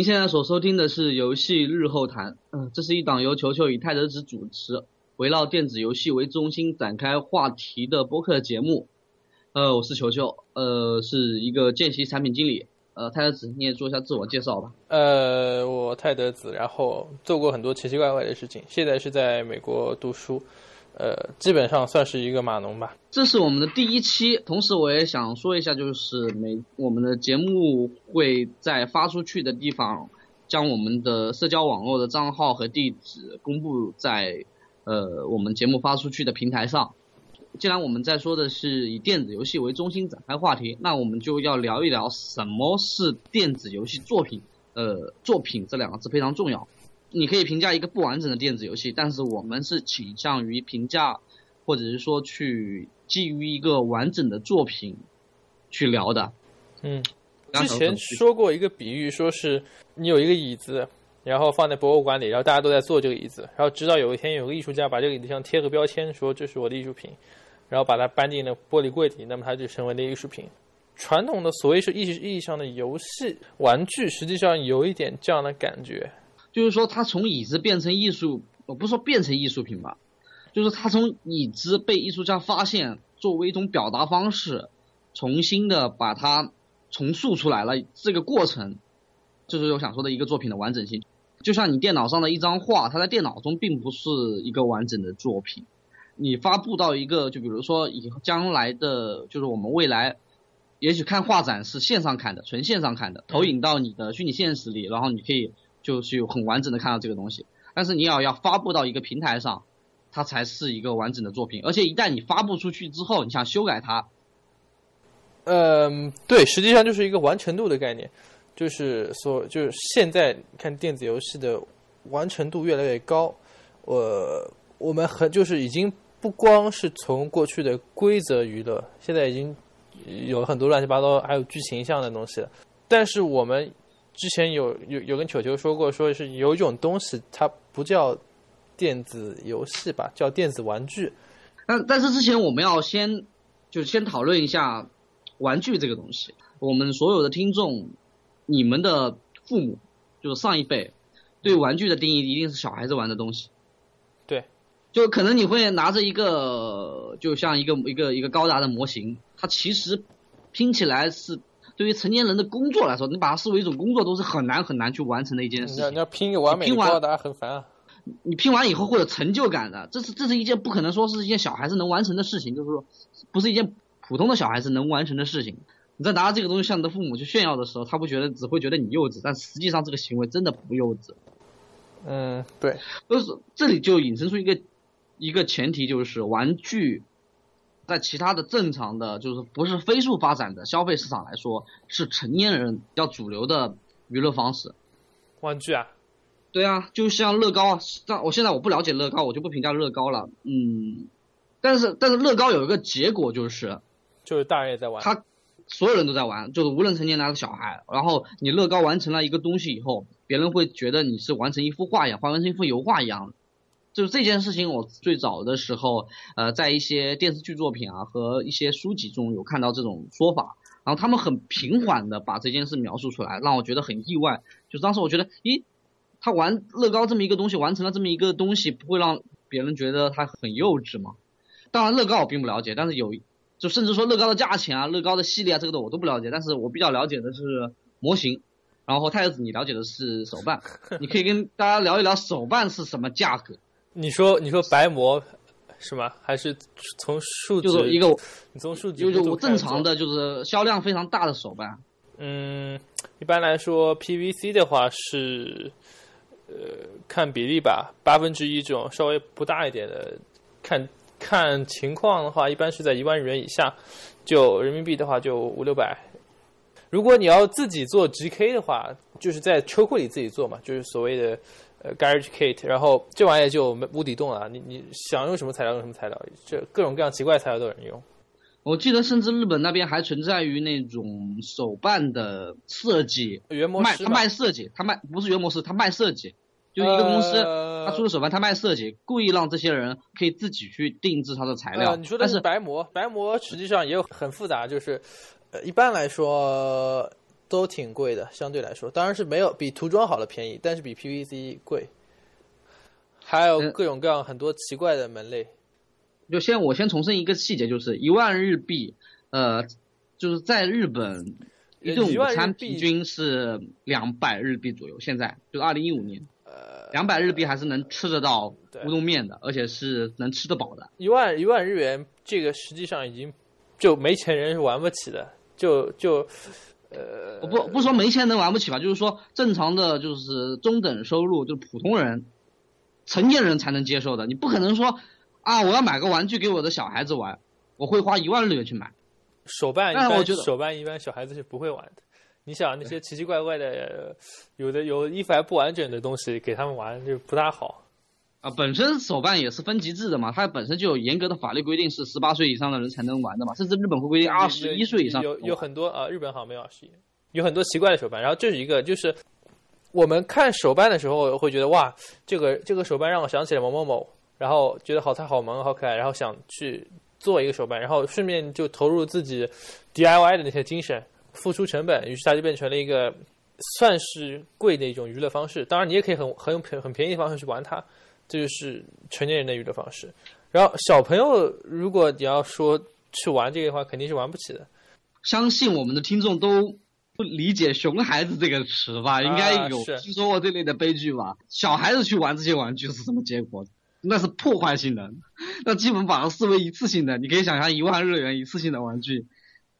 您现在所收听的是《游戏日后谈》，嗯，这是一档由球球与泰德子主持，围绕电子游戏为中心展开话题的播客节目。呃，我是球球，呃，是一个见习产品经理。呃，泰德子，你也做一下自我介绍吧。呃，我泰德子，然后做过很多奇奇怪怪的事情，现在是在美国读书。呃，基本上算是一个码农吧。这是我们的第一期，同时我也想说一下，就是每我们的节目会在发出去的地方，将我们的社交网络的账号和地址公布在呃我们节目发出去的平台上。既然我们在说的是以电子游戏为中心展开话题，那我们就要聊一聊什么是电子游戏作品。呃，作品这两个字非常重要。你可以评价一个不完整的电子游戏，但是我们是倾向于评价，或者是说去基于一个完整的作品去聊的。嗯，之前说过一个比喻，说是你有一个椅子，然后放在博物馆里，然后大家都在坐这个椅子，然后直到有一天有个艺术家把这个椅子上贴个标签，说这是我的艺术品，然后把它搬进了玻璃柜里，那么它就成为了艺术品。传统的所谓是意意义上的游戏玩具，实际上有一点这样的感觉。就是说，它从椅子变成艺术，我不是说变成艺术品吧，就是它从椅子被艺术家发现，作为一种表达方式，重新的把它重塑出来了。这个过程，就是我想说的一个作品的完整性。就像你电脑上的一张画，它在电脑中并不是一个完整的作品。你发布到一个，就比如说以将来的，就是我们未来，也许看画展是线上看的，纯线上看的，投影到你的虚拟现实里，然后你可以。就是有很完整的看到这个东西，但是你要要发布到一个平台上，它才是一个完整的作品。而且一旦你发布出去之后，你想修改它，嗯，对，实际上就是一个完成度的概念，就是说，就是现在看电子游戏的完成度越来越高，我我们很就是已经不光是从过去的规则娱乐，现在已经有很多乱七八糟还有剧情向的东西了，但是我们。之前有有有跟球球说过，说是有一种东西，它不叫电子游戏吧，叫电子玩具。但但是之前我们要先就先讨论一下玩具这个东西。我们所有的听众，你们的父母就是上一辈，对玩具的定义一定是小孩子玩的东西。对，就可能你会拿着一个，就像一个一个一个高达的模型，它其实拼起来是。对于成年人的工作来说，你把它视为一种工作，都是很难很难去完成的一件事情。你要拼个完美高达很烦啊！你拼完以后会有成就感的，这是这是一件不可能说是一件小孩子能完成的事情，就是说不是一件普通的小孩子能完成的事情。你在拿着这个东西向你的父母去炫耀的时候，他不觉得只会觉得你幼稚，但实际上这个行为真的不幼稚。嗯，对，就是这里就引申出一个一个前提，就是玩具。在其他的正常的，就是不是飞速发展的消费市场来说，是成年人比较主流的娱乐方式。玩具啊？对啊，就像乐高啊。但我现在我不了解乐高，我就不评价乐高了。嗯，但是但是乐高有一个结果就是，就是大人也在玩。他所有人都在玩，就是无论成年人还是小孩。然后你乐高完成了一个东西以后，别人会觉得你是完成一幅画一样，完成一幅油画一样。就是这件事情，我最早的时候，呃，在一些电视剧作品啊和一些书籍中有看到这种说法，然后他们很平缓的把这件事描述出来，让我觉得很意外。就当时我觉得，咦，他玩乐高这么一个东西，完成了这么一个东西，不会让别人觉得他很幼稚吗？当然，乐高我并不了解，但是有，就甚至说乐高的价钱啊、乐高的系列啊，这个的我都不了解。但是我比较了解的是模型，然后太子你了解的是手办，你可以跟大家聊一聊手办是什么价格。你说你说白膜是吗？还是从数就是一个你从数据就是我正常的就是销量非常大的手办。嗯，一般来说 PVC 的话是呃看比例吧，八分之一这种稍微不大一点的，看看情况的话，一般是在一万元以下，就人民币的话就五六百。如果你要自己做 GK 的话，就是在车库里自己做嘛，就是所谓的。呃，Garage Kit，然后这玩意就无底洞了，你你想用什么材料用什么材料，这各种各样奇怪材料都有人用。我记得甚至日本那边还存在于那种手办的设计，原模卖他卖设计，他卖不是原模式，他卖设计，就一个公司他出的手办，他卖设计，故意让这些人可以自己去定制它的材料。你说的是白模，白模实际上也有很复杂，就是呃一般来说。都挺贵的，相对来说，当然是没有比涂装好了便宜，但是比 PVC 贵。还有各种各样很多奇怪的门类。就先我先重申一个细节，就是一万日币，呃，就是在日本一顿午餐平均是两百日币左右。现在就二零一五年，呃，两百日币还是能吃得到乌冬面的，而且是能吃得饱的。一万一万日元，这个实际上已经就没钱人是玩不起的，就就。呃，我不不说没钱能玩不起吧，就是说正常的就是中等收入，就是普通人、成年人才能接受的。你不可能说啊，我要买个玩具给我的小孩子玩，我会花一万日元去买。手办一般，手办一般小孩子是不会玩的。你想那些奇奇怪怪的，有的有衣服还不完整的东西给他们玩就不大好。啊，本身手办也是分级制的嘛，它本身就有严格的法律规定，是十八岁以上的人才能玩的嘛，甚至日本会规定二十一岁以上。有有很多啊，日本好像没有二十一，有很多奇怪的手办。然后这是一个，就是我们看手办的时候会觉得哇，这个这个手办让我想起了某某某，然后觉得好它好萌好可爱，然后想去做一个手办，然后顺便就投入自己 DIY 的那些精神，付出成本，于是它就变成了一个算是贵的一种娱乐方式。当然，你也可以很很很便宜的方式去玩它。这就是成年人的娱乐方式，然后小朋友如果你要说去玩这个的话，肯定是玩不起的。相信我们的听众都不理解“熊孩子”这个词吧？应该有听说过这类的悲剧吧？小孩子去玩这些玩具是什么结果？那是破坏性的，那基本把它视为一次性的。你可以想象一万日元一次性的玩具，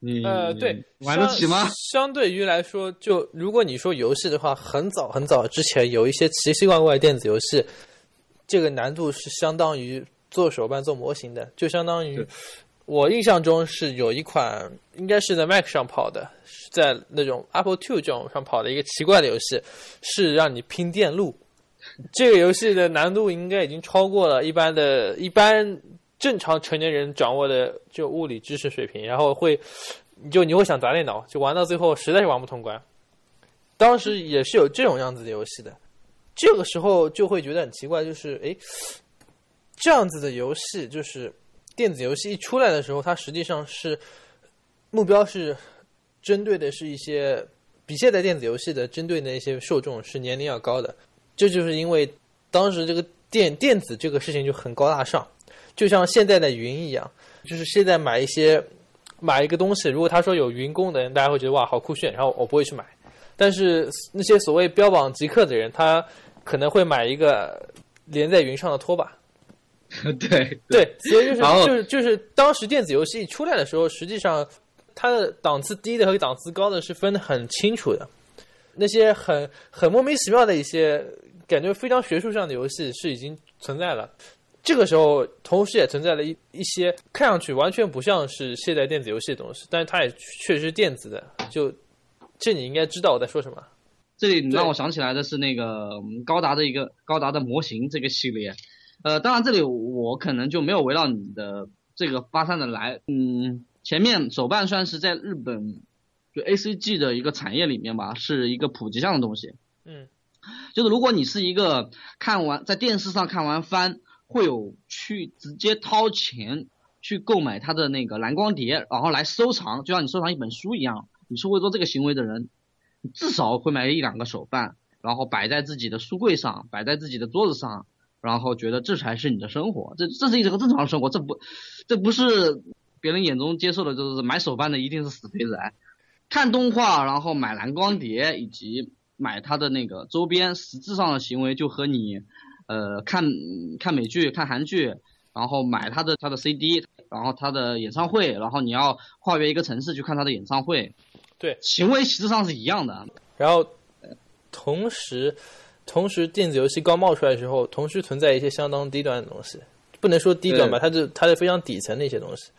你呃对玩得起吗？相对于来说，就如果你说游戏的话，很早很早之前有一些奇奇怪怪电子游戏。这个难度是相当于做手办、做模型的，就相当于我印象中是有一款应该是在 Mac 上跑的，在那种 Apple Two 这种上跑的一个奇怪的游戏，是让你拼电路。这个游戏的难度应该已经超过了一般的、一般正常成年人掌握的就物理知识水平，然后会就你会想砸电脑，就玩到最后实在是玩不通关。当时也是有这种样子的游戏的。这个时候就会觉得很奇怪，就是哎，这样子的游戏，就是电子游戏一出来的时候，它实际上是目标是针对的是一些比现在电子游戏的针对的一些受众是年龄要高的。这就是因为当时这个电电子这个事情就很高大上，就像现在的云一样，就是现在买一些买一个东西，如果他说有云功能，大家会觉得哇好酷炫，然后我不会去买。但是那些所谓标榜极客的人，他可能会买一个连在云上的拖把，对对，所以就是就是就是当时电子游戏出来的时候，实际上它的档次低的和档次高的是分得很清楚的。那些很很莫名其妙的一些感觉非常学术上的游戏是已经存在了。这个时候，同时也存在了一一些看上去完全不像是现代电子游戏的东西，但是它也确实是电子的。就这你应该知道我在说什么。这里让我想起来的是那个高达的一个高达的模型这个系列，呃，当然这里我可能就没有围绕你的这个发散的来，嗯，前面手办算是在日本就 A C G 的一个产业里面吧，是一个普及项的东西，嗯，就是如果你是一个看完在电视上看完番，会有去直接掏钱去购买它的那个蓝光碟，然后来收藏，就像你收藏一本书一样，你是会做这个行为的人。你至少会买一两个手办，然后摆在自己的书柜上，摆在自己的桌子上，然后觉得这才是你的生活，这这是一个正常的生活，这不，这不是别人眼中接受的，就是买手办的一定是死肥宅。看动画，然后买蓝光碟，以及买他的那个周边，实质上的行为就和你，呃，看看美剧、看韩剧，然后买他的他的 CD，然后他的演唱会，然后你要跨越一个城市去看他的演唱会。对，行为实质上是一样的。然后，同时，同时电子游戏刚冒出来的时候，同时存在一些相当低端的东西，不能说低端吧，它是它是非常底层的一些东西。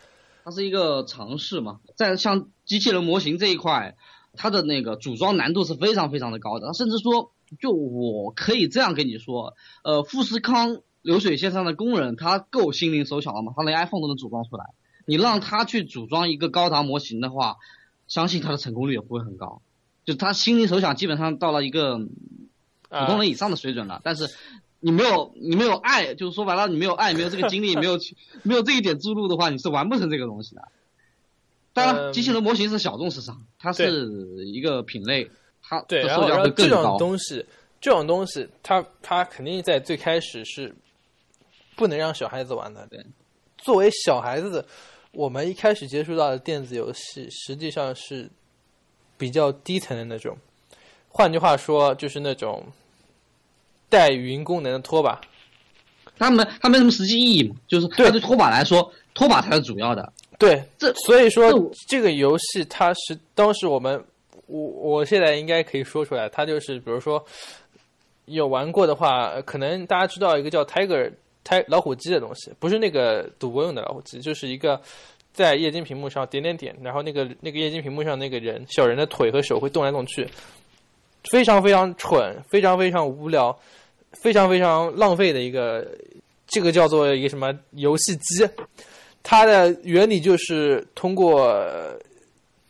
它是一个尝试嘛，在像机器人模型这一块，它的那个组装难度是非常非常的高的，甚至说，就我可以这样跟你说，呃，富士康流水线上的工人，他够心灵手巧了吗？他连 iPhone 都能组装出来，你让他去组装一个高达模型的话。相信他的成功率也不会很高，就他心灵手巧基本上到了一个普通人以上的水准了。但是你没有你没有爱，就是说白了你没有爱，没有这个精力，没有没有这一点注入的话，你是完不成这个东西的。当然，嗯机器人模型是小众市场，它是一个品类，它对，的然后售价会更然后这种。东西，这种东西，它它肯定在最开始是不能让小孩子玩的。对，作为小孩子，我们一开始接触到的电子游戏，实际上是比较低层的那种。换句话说，就是那种带语音功能的拖把。它没它没什么实际意义嘛，就是对对拖把来说，拖把才是主要的。对，这所以说这这个游戏它是当时我们，我我现在应该可以说出来，它就是比如说有玩过的话，呃可能大家知道一个叫 Tiger 胎老虎机的东西，不是那个赌博用的老虎机，就是一个在液晶屏幕上点点点，然后那个那个液晶屏幕上那个人小人的腿和手会动来动去，非常非常蠢，非常非常无聊，非常非常浪费的一个，这个叫做一个什么游戏机。它的原理就是通过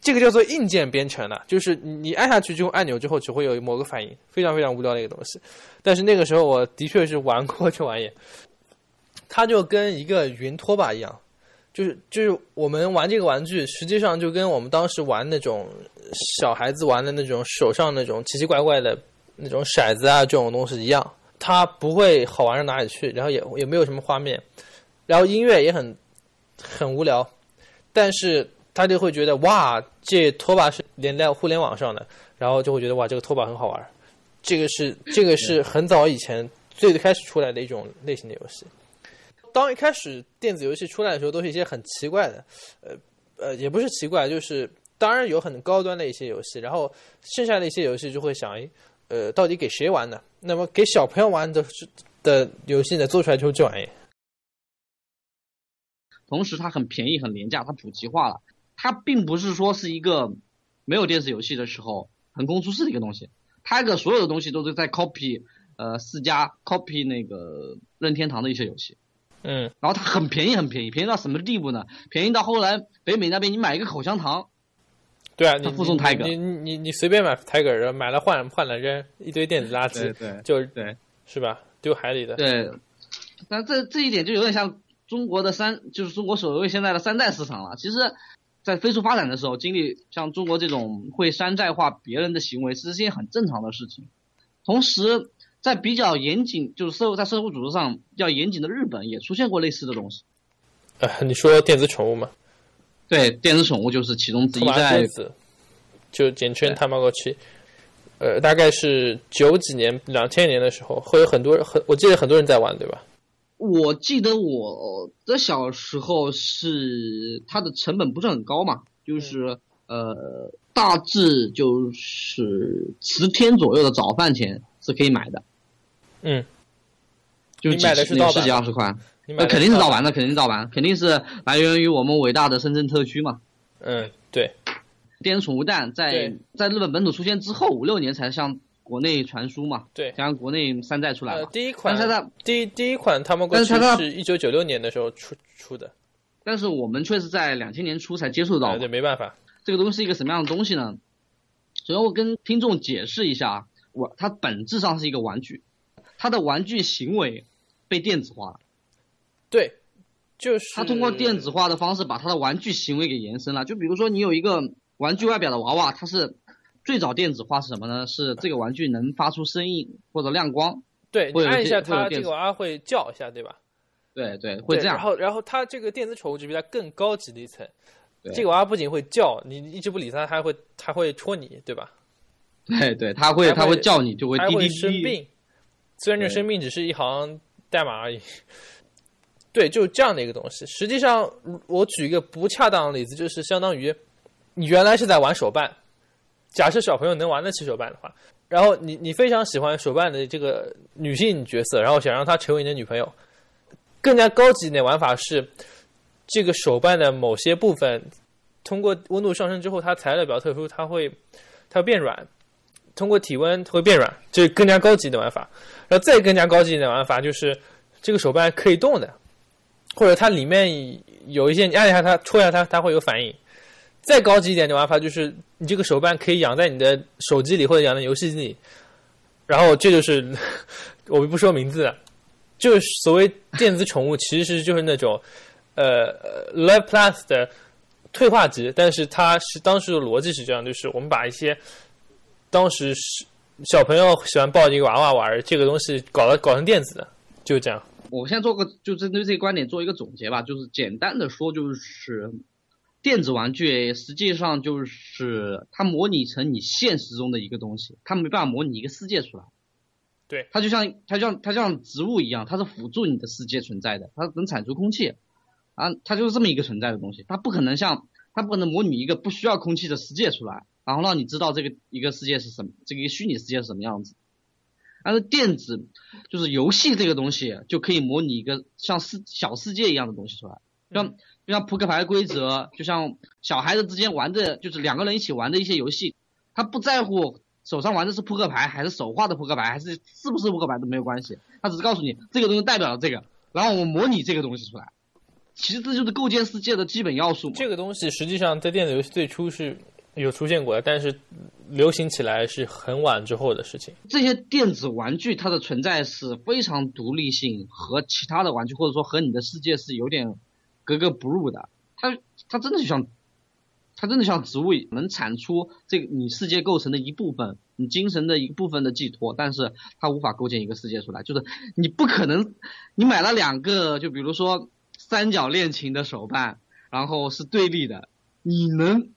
这个叫做硬件编程的，就是你按下去就用按钮之后只会有某个反应，非常非常无聊的一个东西。但是那个时候我的确是玩过这玩意，它就跟一个云拖把一样，就是就是我们玩这个玩具，实际上就跟我们当时玩那种小孩子玩的那种手上那种奇奇怪怪的那种骰子啊这种东西一样，它不会好玩到哪里去，然后也也没有什么画面，然后音乐也很很无聊，但是他就会觉得哇，这拖把是连在互联网上的，然后就会觉得哇，这个拖把很好玩。这个是这个是很早以前最开始出来的一种类型的游戏。当一开始电子游戏出来的时候，都是一些很奇怪的，呃呃，也不是奇怪，就是当然有很高端的一些游戏，然后剩下的一些游戏就会想，诶，呃，到底给谁玩呢？那么给小朋友玩的的游戏呢，做出来就是这玩意。同时它很便宜、很廉价，它普及化了。它并不是说是一个没有电子游戏的时候横空出世的一个东西，它的所有的东西都是在 copy 呃四家 copy 那个任天堂的一些游戏，嗯，然后它很便宜，很便宜，便宜到什么地步呢？便宜到后来北美那边你买一个口香糖，对啊，你它附送你 Tiger 你你你你随便买 Tiger，买了换换了扔，一堆电子垃圾，对就是对是吧？丢海里的。对，但这这一点就有点像中国的三，就是中国所谓现在的山寨市场了。其实，在飞速发展的时候，经历像中国这种会山寨化别人的行为，其实是一件很正常的事情。同时，在比较严谨，就是社会在社会组织上比较严谨的日本，也出现过类似的东西。呃，你说电子宠物吗，对，电子宠物就是其中之一，在就简称 Tamagotchi。呃，大概是九几年、两千年的时候，会有很多人很，我记得很多人在玩，对吧？我记得我的小时候是它的成本不是很高嘛，就是呃大致就是十天左右的早饭钱是可以买的，嗯，就是你买的是盗版十几二十块，呃你。买的肯定是盗版的，肯定是盗版，肯定是来源于我们伟大的深圳特区嘛。嗯，对，电子宠物蛋在在日本本土出现之后五六年才向国内传输嘛，对才向国内山寨出来呃，第一款但是它第一第一款但是它 Tamagotchi 是一九九六年的时候出出的，但是我们却是在两千年初才接触到呃，对，没办法，这个东西是一个什么样的东西呢？首先我跟听众解释一下，我它本质上是一个玩具，它的玩具行为被电子化了，对，就是他通过电子化的方式把他的玩具行为给延伸了。就比如说你有一个玩具外表的娃娃，它是最早电子化是什么呢？是这个玩具能发出声音或者亮光，对，你按一下它，这个娃娃会叫一下，对吧？对对，会这样。然后，然后它这个电子宠物就比它更高级的一层。对这个娃娃不仅会叫，你一直不理它，它还会它会戳你，对吧？对对，它会它会叫你，就会滴滴滴。生病，虽然这生命只是一行代码而已。对，就是这样的一个东西。实际上，我举一个不恰当的例子，就是相当于你原来是在玩手办，假设小朋友能玩得起手办的话，然后你你非常喜欢手办的这个女性角色，然后想让她成为你的女朋友，更加高级一点玩法是，这个手办的某些部分通过温度上升之后，它材料比较特殊，它会它会变软，通过体温会变软，这是更加高级的玩法。然后再更加高级一点的玩法就是这个手办可以动的，或者它里面有一些你按一下它戳一下它，它会有反应。再高级一点的玩法就是你这个手办可以养在你的手机里或者养在游戏机里，然后这就是 我不说名字了，就是所谓电子宠物，其实就是那种呃呃 Love Plus 的退化级，但是它是当时的逻辑是这样，就是我们把一些当时是小朋友喜欢抱着一个娃娃玩这个东西搞了搞成电子的，就这样。我先做个就针对这个观点做一个总结吧，就是简单的说，就是电子玩具实际上就是它模拟成你现实中的一个东西，它没办法模拟一个世界出来。对，它就像它像它像植物一样，它是辅助你的世界存在的，它能产出空气，啊，它就是这么一个存在的东西，它不可能像它不可能模拟一个不需要空气的世界出来，然后让你知道这个一个世界是什么，这个一个虚拟世界是什么样子。但是电子就是游戏这个东西就可以模拟一个像世小世界一样的东西出来，像就像扑克牌规则，就像小孩子之间玩的，就是两个人一起玩的一些游戏，他不在乎手上玩的是扑克牌还是手画的扑克牌，还是是不是扑克牌都没有关系，他只是告诉你这个东西代表了这个，然后我模拟这个东西出来，其实这就是构建世界的基本要素嘛。这个东西实际上在电子游戏最初是有出现过的，但是流行起来是很晚之后的事情。这些电子玩具它的存在是非常独立性和其他的玩具或者说和你的世界是有点格格不入的。它它真的就像，它真的像植物能产出这个你世界构成的一部分，你精神的一部分的寄托，但是它无法构建一个世界出来。就是你不可能，你买了两个，就比如说三角恋情的手办，然后是对立的，你能？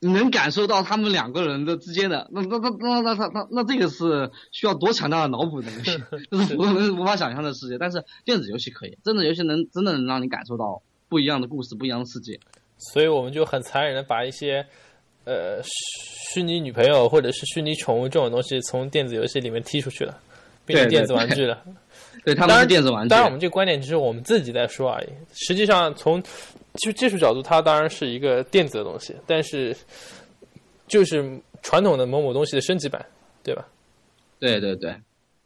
能感受到他们两个人的之间的那那那那那那那那这个是需要多强大的脑补的东西 这是我们无法想象的世界。但是电子游戏可以真的游戏能真的能让你感受到不一样的故事不一样的世界。所以我们就很残忍的把一些呃虚拟女朋友或者是虚拟宠物这种东西从电子游戏里面踢出去了变成电子玩具了。对他们是电子玩具。当然我们这个观点只是我们自己在说而已。实际上从就技术角度，它当然是一个电子的东西，但是就是传统的某某东西的升级版，对吧？对对对，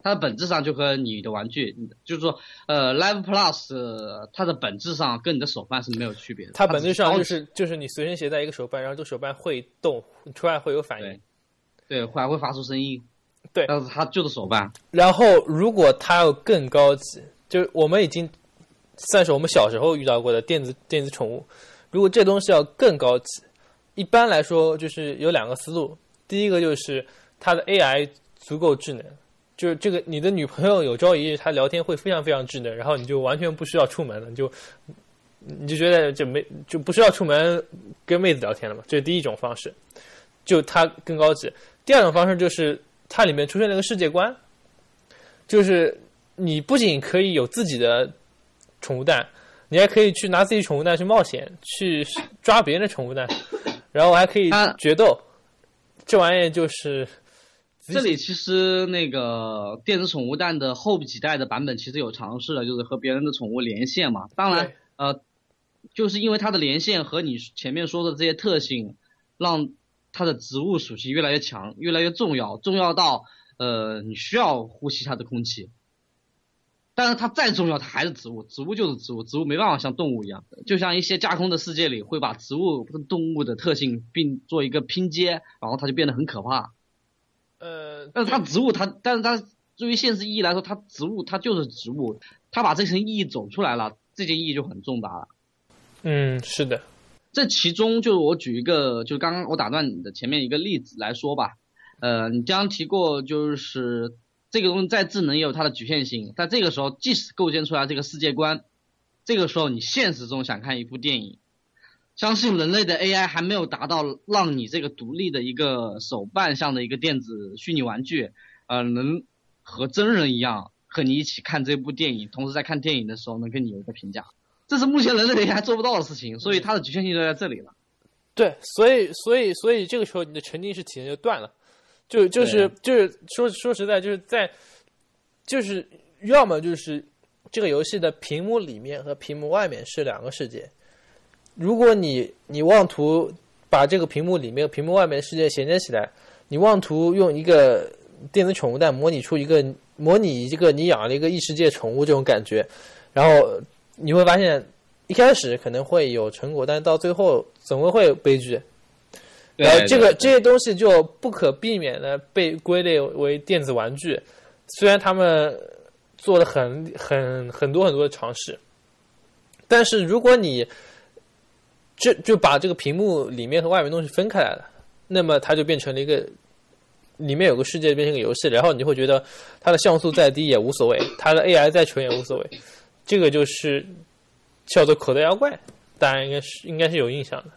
它的本质上就和你的玩具，就是说，呃，Live Plus 它的本质上跟你的手办是没有区别的。它本质上就是就是你随身携带一个手办，然后这手办会动，出来会有反应，对，还会发出声音。对，但是它就是手办。然后，如果它要更高级，就是我们已经算是我们小时候遇到过的电子电子宠物。如果这东西要更高级，一般来说就是有两个思路。第一个就是它的 AI 足够智能，就是这个你的女朋友有朝一日她聊天会非常非常智能，然后你就完全不需要出门了，就你就觉得就没就不需要出门跟妹子聊天了嘛。这是第一种方式，就它更高级。第二种方式就是。它里面出现了个世界观，就是你不仅可以有自己的宠物蛋，你还可以去拿自己宠物蛋去冒险，去抓别人的宠物蛋，然后还可以决斗。这玩意就是这里其实那个电子宠物蛋的后几代的版本其实有尝试了，就是和别人的宠物连线嘛。当然，呃，就是因为它的连线和你前面说的这些特性，让。它的植物属性越来越强，越来越重要，重要到呃你需要呼吸它的空气。但是它再重要，它还是植物，植物就是植物，植物没办法像动物一样，就像一些架空的世界里会把植物跟动物的特性并做一个拼接，然后它就变得很可怕。呃，但是它植物它，但是它对于现实意义来说，它植物它就是植物，它把这层意义走出来了，这件意义就很重大了。嗯，是的。这其中，就我举一个，就刚刚我打断你的前面一个例子来说吧，呃，你刚刚提过，就是这个东西再智能也有它的局限性，在这个时候，即使构建出来这个世界观，这个时候你现实中想看一部电影，相信人类的 AI 还没有达到让你这个独立的一个手办像的一个电子虚拟玩具，呃，能和真人一样和你一起看这部电影，同时在看电影的时候能跟你有一个评价。这是目前人类 AI 做不到的事情，所以它的局限性就在这里了。对，所以，所以，所以这个时候你的沉浸式体验就断了，就就是就是说说实在，就是在就是要么就是这个游戏的屏幕里面和屏幕外面是两个世界。如果你你妄图把这个屏幕里面、屏幕外面的世界衔接起来，你妄图用一个电子宠物蛋模拟出一个模拟一个你养了一个异世界宠物这种感觉，然后。你会发现，一开始可能会有成果，但是到最后总归会有悲剧。然后这个这些东西就不可避免的被归类为电子玩具，虽然他们做了很很很多很多的尝试，但是如果你这就把这个屏幕里面和外面东西分开来了，那么它就变成了一个里面有个世界变成一个游戏，然后你就会觉得它的像素再低也无所谓，它的 AI 再纯也无所谓，这个就是叫做口袋妖怪，大家应该是应该是有印象的。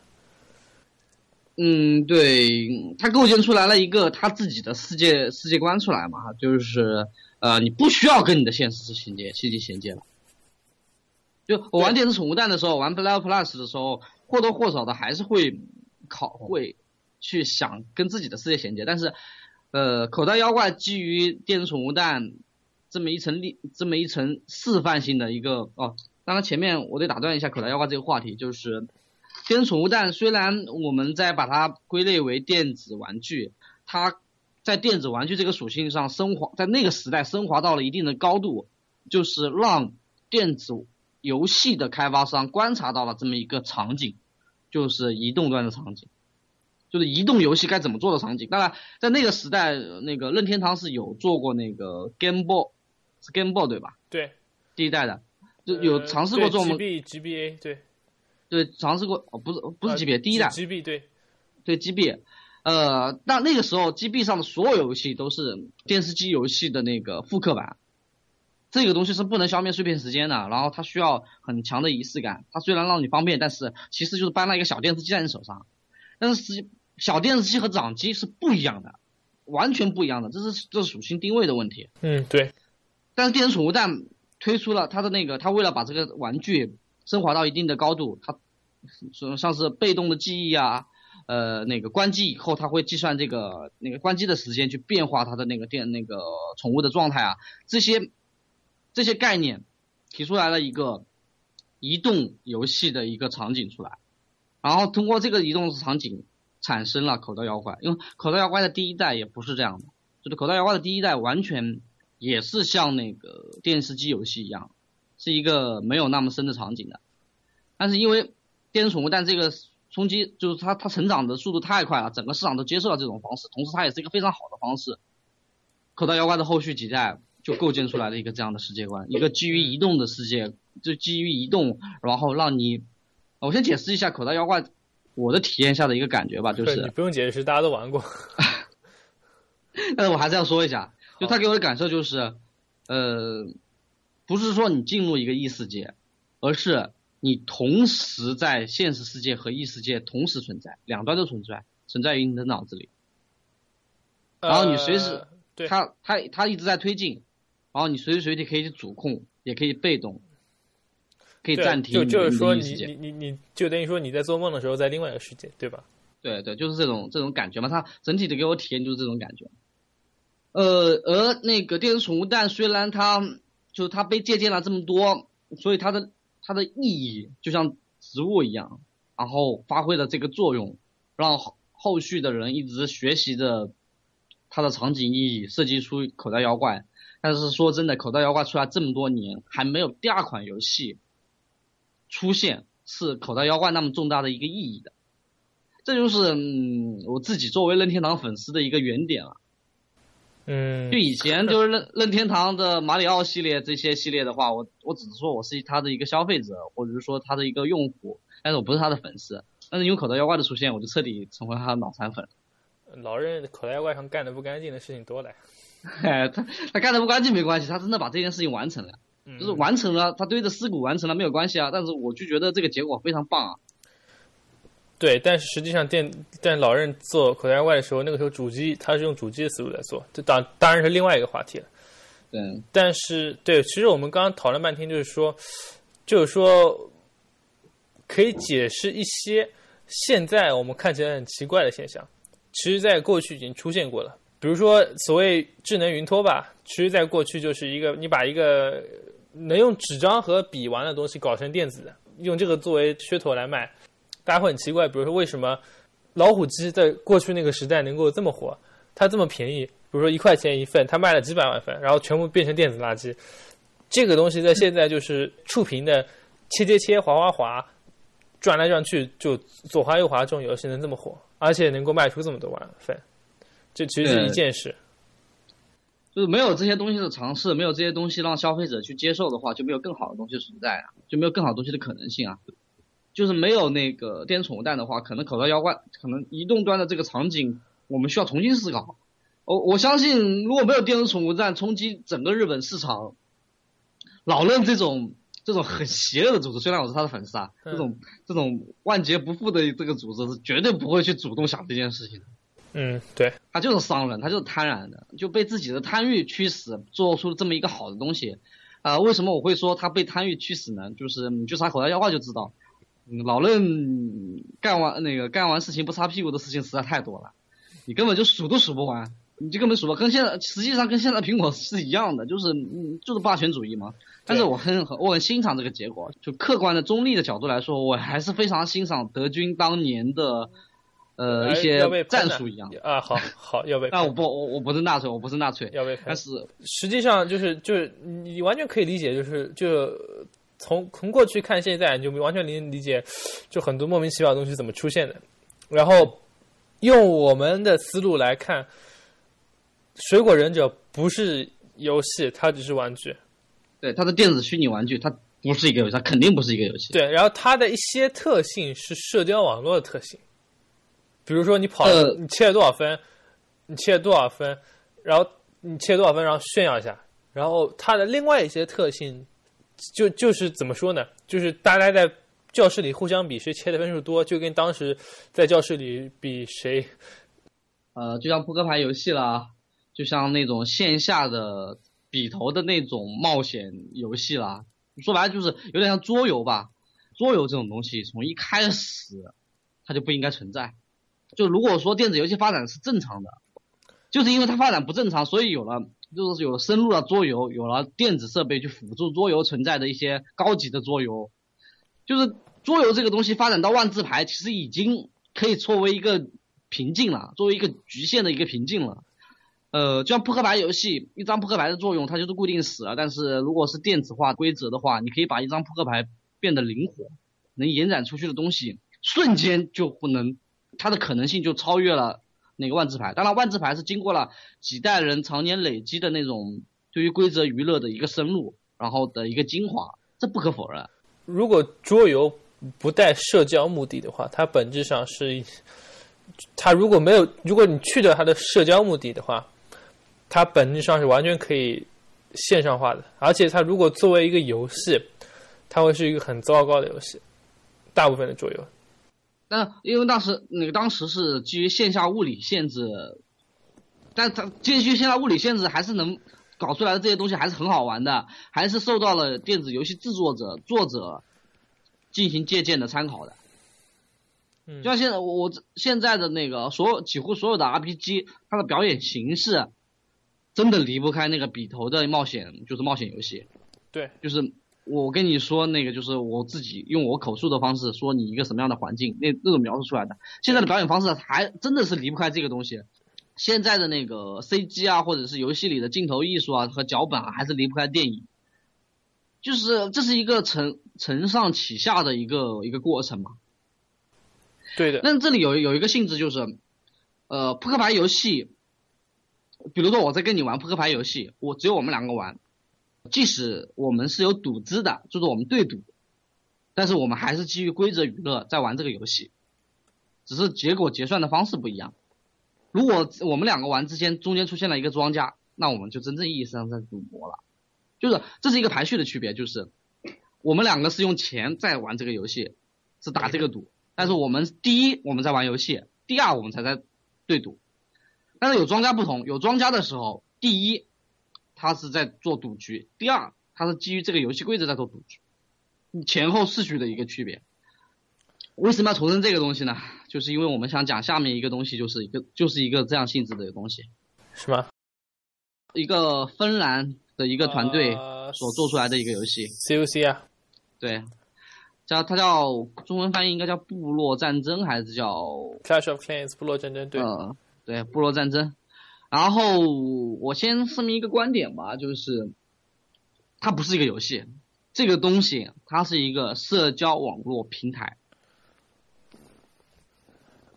嗯，对，他构建出来了一个他自己的世界世界观出来嘛，就是呃，你不需要跟你的现实衔接、系统衔接了。就我玩电子宠物蛋的时候，玩 Play Plus 的时候，或多或少的还是会考会去想跟自己的世界衔接，但是呃，口袋妖怪基于电子宠物蛋这么一层立这么一层示范性的一个哦，当然前面我得打断一下口袋妖怪这个话题，就是。电子宠物蛋虽然我们在把它归类为电子玩具，它在电子玩具这个属性上升华，在那个时代升华到了一定的高度，就是让电子游戏的开发商观察到了这么一个场景，就是移动端的场景，就是移动游戏该怎么做的场景。当然，在那个时代，那个任天堂是有做过那个 Game Boy，是 Game Boy 对吧？对，第一代的就有尝试过做。G B G B A 对。对，尝试过哦，不是不是 G B 第一代 G B 对，对 G B，呃，那那个时候 G B 上的所有游戏都是电视机游戏的那个复刻版，这个东西是不能消灭碎片时间的，然后它需要很强的仪式感。它虽然让你方便，但是其实就是搬了一个小电视机在你手上，但是小电视机和掌机是不一样的，完全不一样的，这是这是属性定位的问题。嗯，对。但是电子宠物蛋推出了它的那个，它为了把这个玩具。升华到一定的高度，它像是被动的记忆啊，呃，那个关机以后，它会计算这个那个关机的时间去变化它的那个电那个宠物的状态啊，这些这些概念提出来了一个移动游戏的一个场景出来，然后通过这个移动场景产生了口袋妖怪，因为口袋妖怪的第一代也不是这样的，就是口袋妖怪的第一代完全也是像那个电视机游戏一样。是一个没有那么深的场景的，但是因为电子宠物蛋这个冲击，就是它它成长的速度太快了，整个市场都接受了这种方式，同时它也是一个非常好的方式。口袋妖怪的后续几代就构建出来了一个这样的世界观，一个基于移动的世界，就基于移动，然后让你，我先解释一下口袋妖怪我的体验下的一个感觉吧，就是你不用解释，大家都玩过。但是我还是要说一下，就他给我的感受就是，呃。不是说你进入一个异世界，而是你同时在现实世界和异世界同时存在，两端都存在，存在于你的脑子里。然后你随时，他他他一直在推进，然后你随时随地可以去主控，也可以被动，可以暂停。就就是说，你你你你就等于说你在做梦的时候在另外一个世界，对吧？对对，就是这种这种感觉嘛。它整体的给我体验就是这种感觉。呃，而那个电子宠物蛋虽然它。就是它被借鉴了这么多，所以它的它的意义就像植物一样，然后发挥了这个作用，让后后续的人一直学习着它的场景意义，设计出口袋妖怪。但是说真的，口袋妖怪出来这么多年，还没有第二款游戏出现是口袋妖怪那么重大的一个意义的。这就是嗯我自己作为任天堂粉丝的一个原点了。嗯，就以前就是任任天堂的马里奥系列这些系列的话，我我只是说我是他的一个消费者，或者是说他的一个用户，但是我不是他的粉丝。但是因为口袋妖怪的出现，我就彻底成为他的脑残粉。老任口袋妖怪上干的不干净的事情多了。哎，他他干的不干净没关系，他真的把这件事情完成了，就是完成了，他堆着尸骨完成了没有关系啊。但是我就觉得这个结果非常棒啊。对，但是实际上电，但老任做口袋妖怪的时候，那个时候主机他是用主机的思路在做，这当当然是另外一个话题了。嗯，但是对，其实我们刚刚讨论半天，就是说，就是说，可以解释一些现在我们看起来很奇怪的现象，其实在过去已经出现过了。比如说所谓智能云托吧，其实在过去就是一个你把一个能用纸张和笔玩的东西搞成电子的，用这个作为噱头来卖。大家会很奇怪，比如说为什么老虎机在过去那个时代能够这么火？它这么便宜，比如说一块钱一份，它卖了几百万份，然后全部变成电子垃圾。这个东西在现在就是触屏的切切切、滑滑滑、转来转去，就左滑右滑这种游戏能这么火，而且能够卖出这么多万份，这其实是一件事。就是没有这些东西的尝试，没有这些东西让消费者去接受的话，就没有更好的东西存在啊，就没有更好东西的可能性啊。就是没有那个电子宠物蛋的话，可能口袋妖怪，可能移动端的这个场景，我们需要重新思考。我我相信，如果没有电子宠物蛋冲击整个日本市场，老任这种这种很邪恶的组织，虽然我是他的粉丝啊，这种这种万劫不复的这个组织是绝对不会去主动想这件事情的。嗯，对，他就是商人，他就是贪婪的，就被自己的贪欲驱使，做出了这么一个好的东西。啊，为什么我会说他被贪欲驱使呢？就是你去查口袋妖怪就知道，老任干完那个干完事情不擦屁股的事情实在太多了，你根本就数都数不完，你就根本数不跟现在实际上跟现在苹果是一样的，就是嗯就是霸权主义嘛。但是我很很我很欣赏这个结果，就客观的中立的角度来说，我还是非常欣赏德军当年的。呃，一些战术一样。啊，好好要被 啊，我不，我我不是纳粹，我不是纳粹，要被但是实际上就是就是你完全可以理解，就是就从从过去看现在，你就完全理理解，就很多莫名其妙的东西怎么出现的。然后用我们的思路来看，水果忍者不是游戏，它只是玩具。对，它的电子虚拟玩具，它不是一个游戏，它肯定不是一个游戏。对，然后它的一些特性是社交网络的特性。比如说你跑，你切了多少分，你切了多少分，然后你切多少分，然后炫耀一下。然后它的另外一些特性，就就是怎么说呢？就是大家在教室里互相比谁切的分数多，就跟当时在教室里比谁，呃，就像扑克牌游戏啦，就像那种线下的笔头的那种冒险游戏啦。说白了就是有点像桌游吧。桌游这种东西从一开始它就不应该存在。就如果说电子游戏发展是正常的，就是因为它发展不正常，所以有了就是有深入了桌游，有了电子设备去辅助桌游存在的一些高级的桌游，就是桌游这个东西发展到万字牌，其实已经可以作为一个瓶颈了，作为一个局限的一个瓶颈了。呃，就像扑克牌游戏，一张扑克牌的作用它就是固定死了，但是如果是电子化规则的话，你可以把一张扑克牌变得灵活，能延展出去的东西瞬间就不能。它的可能性就超越了那个万字牌。当然，万字牌是经过了几代人常年累积的那种对于规则娱乐的一个深入，然后的一个精华，这不可否认。如果桌游不带社交目的的话，它本质上是，它如果没有，如果你去掉它的社交目的的话，它本质上是完全可以线上化的。而且，它如果作为一个游戏，它会是一个很糟糕的游戏。大部分的桌游。但因为当时那个当时是基于线下物理限制，但它基于线下物理限制还是能搞出来的这些东西还是很好玩的，还是受到了电子游戏制作者作者进行借鉴的参考的。嗯，就像现在我我现在的那个所有几乎所有的 RPG，它的表演形式真的离不开那个笔头的冒险，就是冒险游戏。对，就是。我跟你说，那个就是我自己用我口述的方式说你一个什么样的环境，那那种描述出来的。现在的表演方式还真的是离不开这个东西。现在的那个 CG 啊，或者是游戏里的镜头艺术啊和脚本啊，还是离不开电影。就是这是一个承承上启下的一个一个过程嘛。对的。那这里有有一个性质就是，呃，扑克牌游戏，比如说我在跟你玩扑克牌游戏，我只有我们两个玩。即使我们是有赌资的，就是我们对赌，但是我们还是基于规则娱乐在玩这个游戏，只是结果结算的方式不一样。如果我们两个玩之间中间出现了一个庄家，那我们就真正意义上在赌博了。就是这是一个排序的区别，就是我们两个是用钱在玩这个游戏，是打这个赌，但是我们第一我们在玩游戏，第二我们才在对赌。但是有庄家不同，有庄家的时候，第一。他是在做赌局，第二，他是基于这个游戏规则在做赌局，前后次序的一个区别。为什么要重申这个东西呢？就是因为我们想讲下面一个东西，就是一个就是一个这样性质的东西，是吗？一个芬兰的一个团队所做出来的一个游戏，COC 啊，对，叫它叫中文翻译应该叫部落战争还是叫 Clash of Clans 部落战争？对，对，部落战争。然后我先声明一个观点吧，就是它不是一个游戏，这个东西它是一个社交网络平台，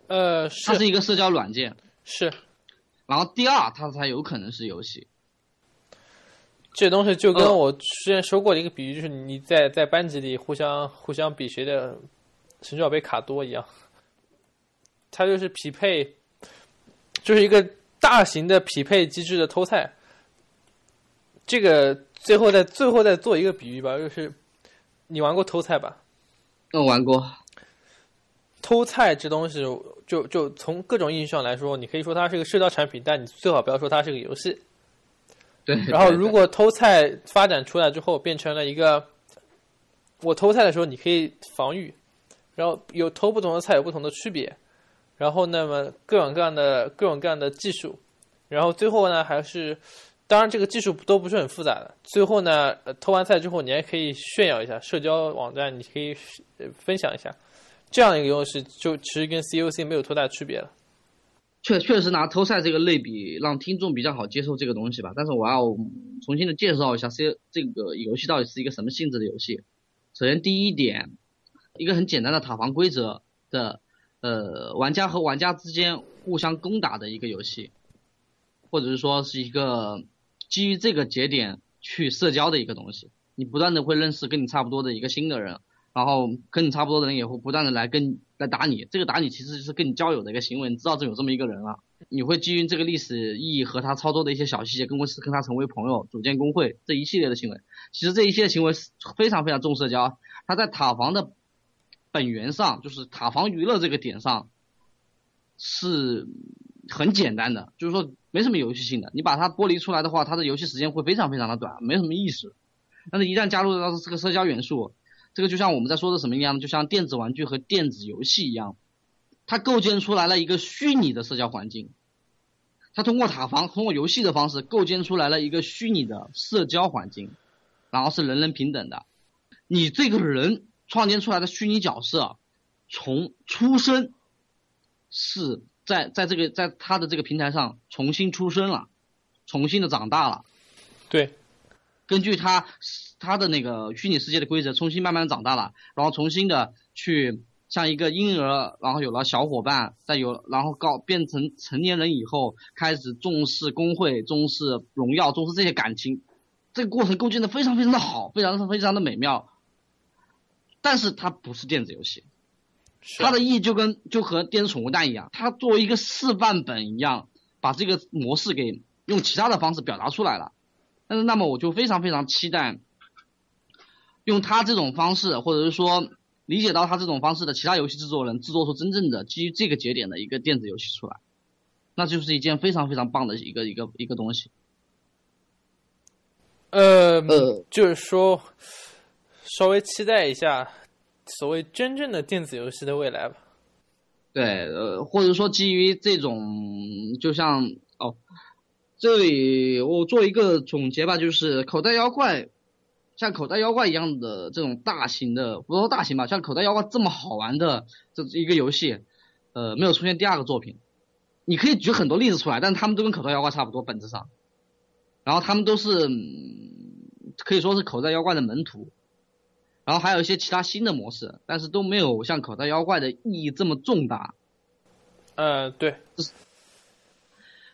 呃，它是一个社交软件，是。然后第二，它才有可能是游戏。这东西就跟我之前说过的一个比喻，就是你在在班级里互相互相比谁的神奇宝贝卡多一样，它就是匹配，就是一个大型的匹配机制的偷菜。这个最后再最后再做一个比喻吧，就是你玩过偷菜吧？我，玩过。偷菜这东西，就就从各种意义上来说，你可以说它是个社交产品，但你最好不要说它是个游戏。对。然后，如果偷菜发展出来之后，变成了一个，我偷菜的时候你可以防御，然后有偷不同的菜有不同的区别，然后那么各种各样的各种各样的技术，然后最后呢还是，当然这个技术都不是很复杂的。最后呢，偷完菜之后你还可以炫耀一下，社交网站你可以分享一下。这样一个游戏就其实跟 COC 没有多大区别了。确确实拿偷菜这个类比，让听众比较好接受这个东西吧。但是我要重新的介绍一下 C 这个游戏到底是一个什么性质的游戏。首先第一点，一个很简单的塔防规则的，呃，玩家和玩家之间互相攻打的一个游戏，或者是说是一个基于这个节点去社交的一个东西。你不断的会认识跟你差不多的一个新的人。然后跟你差不多的人也会不断的来跟来打你，这个打你其实就是跟你交友的一个行为，你知道这有这么一个人了，你会基于这个历史意义和他操作的一些小细节，跟公司跟他成为朋友，组建工会这一系列的行为，其实这一系列行为是非常非常重社交，他在塔防的本源上，就是塔防娱乐这个点上是很简单的，就是说没什么游戏性的，你把它剥离出来的话，它的游戏时间会非常非常的短，没什么意思，但是一旦加入到这个社交元素。这个就像我们在说的什么一样，就像电子玩具和电子游戏一样，它构建出来了一个虚拟的社交环境，它通过塔防，通过游戏的方式构建出来了一个虚拟的社交环境，然后是人人平等的。你这个人创建出来的虚拟角色，从出生是在在这个在他的这个平台上重新出生了，重新的长大了。对。根据他他的那个虚拟世界的规则，重新慢慢长大了，然后重新的去像一个婴儿，然后有了小伙伴，再有然后高变成成年人以后，开始重视工会，重视荣耀，重视这些感情，这个过程构建的非常非常的好，非常非常的美妙。但是它不是电子游戏，它的意义就跟就和电子宠物蛋一样，它作为一个示范本一样，把这个模式给用其他的方式表达出来了。但是，那么我就非常非常期待，用他这种方式，或者是说理解到他这种方式的其他游戏制作人，制作出真正的基于这个节点的一个电子游戏出来，那就是一件非常非常棒的一个一个一个东西。呃呃，就是说，稍微期待一下所谓真正的电子游戏的未来吧。对，呃，或者说基于这种，就像哦。这里我做一个总结吧，就是口袋妖怪，像口袋妖怪一样的这种大型的，不说大型吧，像口袋妖怪这么好玩的这一个游戏，呃，没有出现第二个作品。你可以举很多例子出来，但他们都跟口袋妖怪差不多本质上，然后他们都是可以说是口袋妖怪的门徒，然后还有一些其他新的模式，但是都没有像口袋妖怪的意义这么重大。呃，对。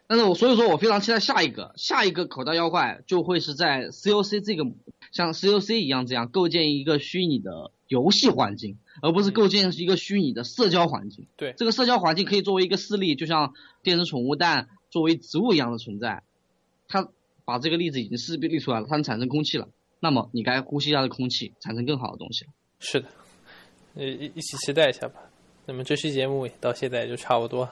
但是我所以说我非常期待下一个下一个口袋妖怪就会是在 COC 这个像 COC 一样这样构建一个虚拟的游戏环境，而不是构建一个虚拟的社交环境。对，这个社交环境可以作为一个事例，就像电子宠物蛋作为植物一样的存在。它把这个例子已经识别立出来了，它能产生空气了，那么你该呼吸它的空气，产生更好的东西了。是的，呃一一起期待一下吧。那么这期节目到现在就差不多。